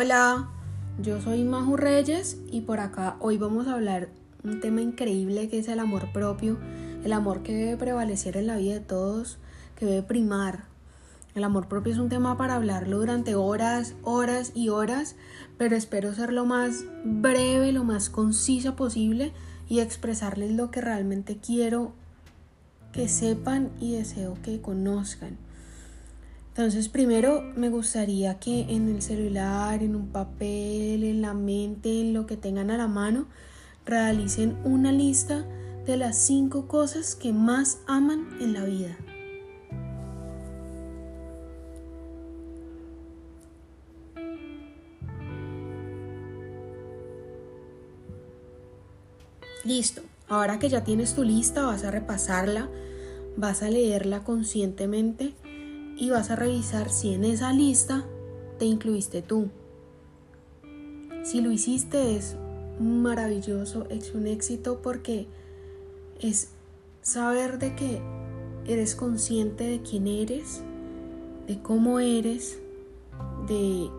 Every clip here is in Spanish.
Hola, yo soy Maju Reyes y por acá hoy vamos a hablar un tema increíble que es el amor propio, el amor que debe prevalecer en la vida de todos, que debe primar. El amor propio es un tema para hablarlo durante horas, horas y horas, pero espero ser lo más breve, lo más concisa posible y expresarles lo que realmente quiero que sepan y deseo que conozcan. Entonces, primero me gustaría que en el celular, en un papel, en la mente, en lo que tengan a la mano, realicen una lista de las cinco cosas que más aman en la vida. Listo, ahora que ya tienes tu lista, vas a repasarla, vas a leerla conscientemente y vas a revisar si en esa lista te incluiste tú. Si lo hiciste es maravilloso, es un éxito porque es saber de que eres consciente de quién eres, de cómo eres, de,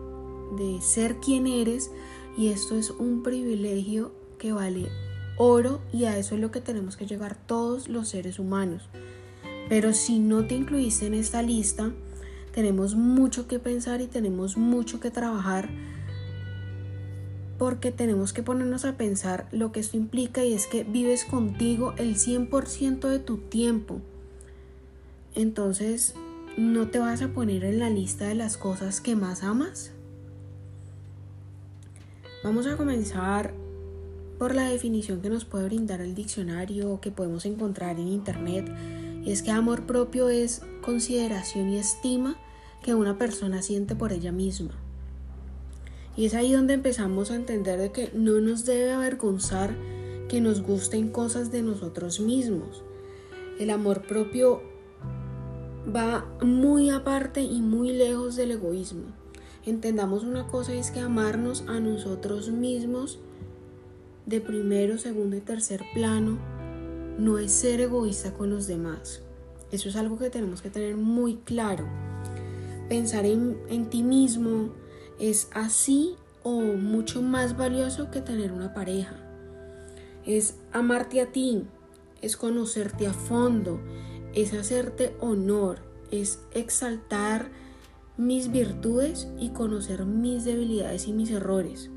de ser quien eres y esto es un privilegio que vale oro y a eso es lo que tenemos que llegar todos los seres humanos. Pero si no te incluiste en esta lista, tenemos mucho que pensar y tenemos mucho que trabajar porque tenemos que ponernos a pensar lo que esto implica y es que vives contigo el 100% de tu tiempo. Entonces, ¿no te vas a poner en la lista de las cosas que más amas? Vamos a comenzar por la definición que nos puede brindar el diccionario o que podemos encontrar en internet y es que amor propio es consideración y estima que una persona siente por ella misma. Y es ahí donde empezamos a entender de que no nos debe avergonzar que nos gusten cosas de nosotros mismos. El amor propio va muy aparte y muy lejos del egoísmo. Entendamos una cosa es que amarnos a nosotros mismos de primero, segundo y tercer plano no es ser egoísta con los demás. Eso es algo que tenemos que tener muy claro. Pensar en, en ti mismo es así o mucho más valioso que tener una pareja. Es amarte a ti, es conocerte a fondo, es hacerte honor, es exaltar mis virtudes y conocer mis debilidades y mis errores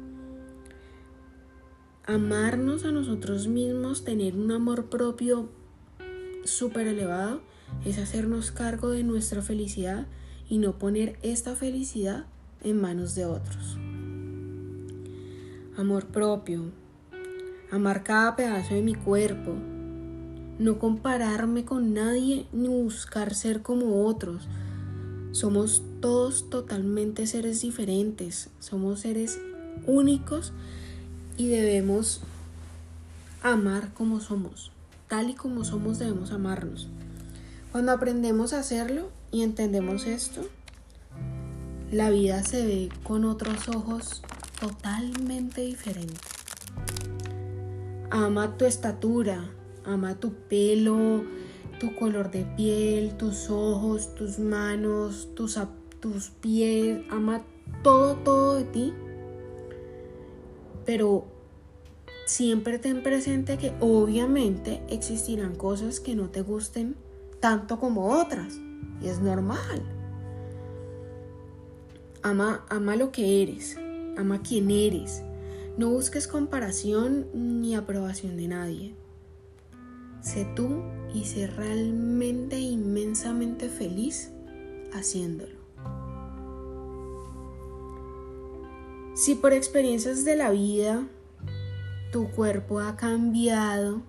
amarnos a nosotros mismos, tener un amor propio súper elevado, es hacernos cargo de nuestra felicidad y no poner esta felicidad en manos de otros. Amor propio, amar cada pedazo de mi cuerpo, no compararme con nadie ni buscar ser como otros. Somos todos totalmente seres diferentes, somos seres únicos y debemos amar como somos. Tal y como somos debemos amarnos. Cuando aprendemos a hacerlo y entendemos esto, la vida se ve con otros ojos totalmente diferentes. Ama tu estatura, ama tu pelo, tu color de piel, tus ojos, tus manos, tus, tus pies, ama todo, todo de ti pero siempre ten presente que obviamente existirán cosas que no te gusten tanto como otras. Y es normal. Ama, ama lo que eres, ama quien eres. No busques comparación ni aprobación de nadie. Sé tú y sé realmente inmensamente feliz haciéndolo. Si por experiencias de la vida tu cuerpo ha cambiado,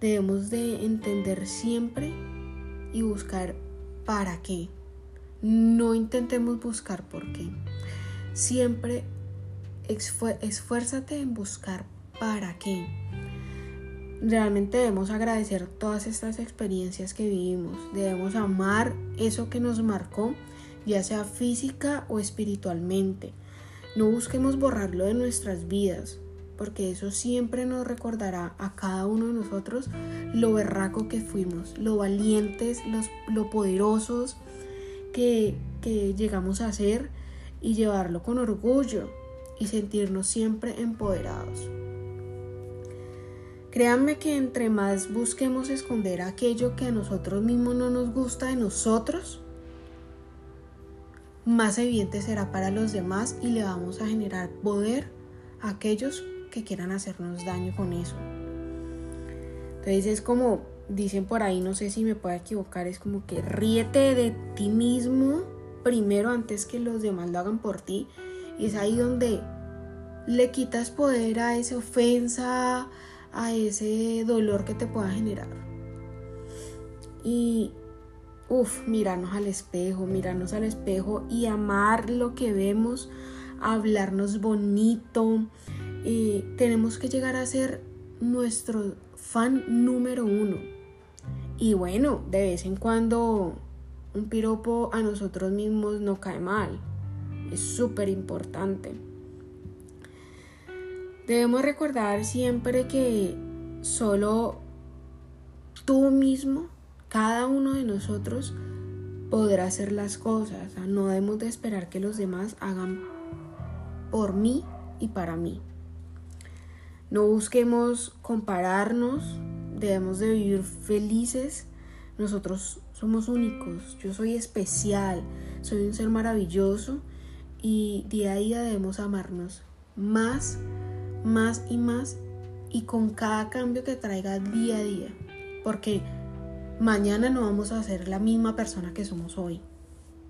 debemos de entender siempre y buscar para qué. No intentemos buscar por qué. Siempre esfuérzate en buscar para qué. Realmente debemos agradecer todas estas experiencias que vivimos. Debemos amar eso que nos marcó, ya sea física o espiritualmente. No busquemos borrarlo de nuestras vidas, porque eso siempre nos recordará a cada uno de nosotros lo berraco que fuimos, lo valientes, los, lo poderosos que, que llegamos a ser y llevarlo con orgullo y sentirnos siempre empoderados. Créanme que entre más busquemos esconder aquello que a nosotros mismos no nos gusta de nosotros, más evidente será para los demás y le vamos a generar poder a aquellos que quieran hacernos daño con eso. Entonces es como dicen por ahí, no sé si me puedo equivocar, es como que ríete de ti mismo primero antes que los demás lo hagan por ti. Y es ahí donde le quitas poder a esa ofensa, a ese dolor que te pueda generar. Y, uff, mirarnos al espejo, mirarnos al espejo y amar lo que vemos, hablarnos bonito. Eh, tenemos que llegar a ser nuestro fan número uno. Y bueno, de vez en cuando un piropo a nosotros mismos no cae mal. Es súper importante. Debemos recordar siempre que solo tú mismo, cada uno de nosotros, podrá hacer las cosas. no debemos de esperar que los demás hagan por mí y para mí. No busquemos compararnos, debemos de vivir felices. Nosotros somos únicos, yo soy especial, soy un ser maravilloso y día a día debemos amarnos más, más y más y con cada cambio que traiga día a día. Porque mañana no vamos a ser la misma persona que somos hoy.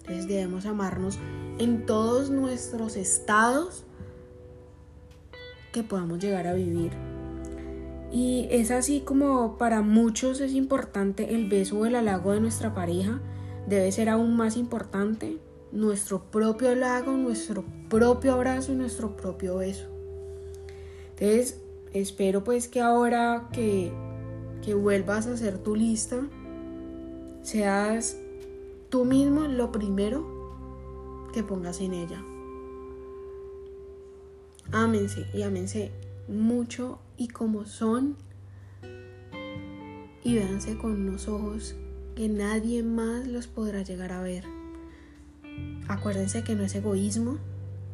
Entonces debemos amarnos en todos nuestros estados que podamos llegar a vivir. Y es así como para muchos es importante el beso o el halago de nuestra pareja. Debe ser aún más importante nuestro propio halago, nuestro propio abrazo y nuestro propio beso. Entonces, espero pues que ahora que, que vuelvas a hacer tu lista, seas tú mismo lo primero que pongas en ella. Ámense y ámense mucho y como son y véanse con unos ojos que nadie más los podrá llegar a ver. Acuérdense que no es egoísmo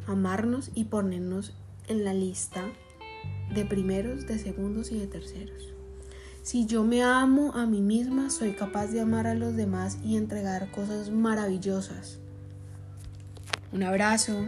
amarnos y ponernos en la lista de primeros, de segundos y de terceros. Si yo me amo a mí misma, soy capaz de amar a los demás y entregar cosas maravillosas. Un abrazo.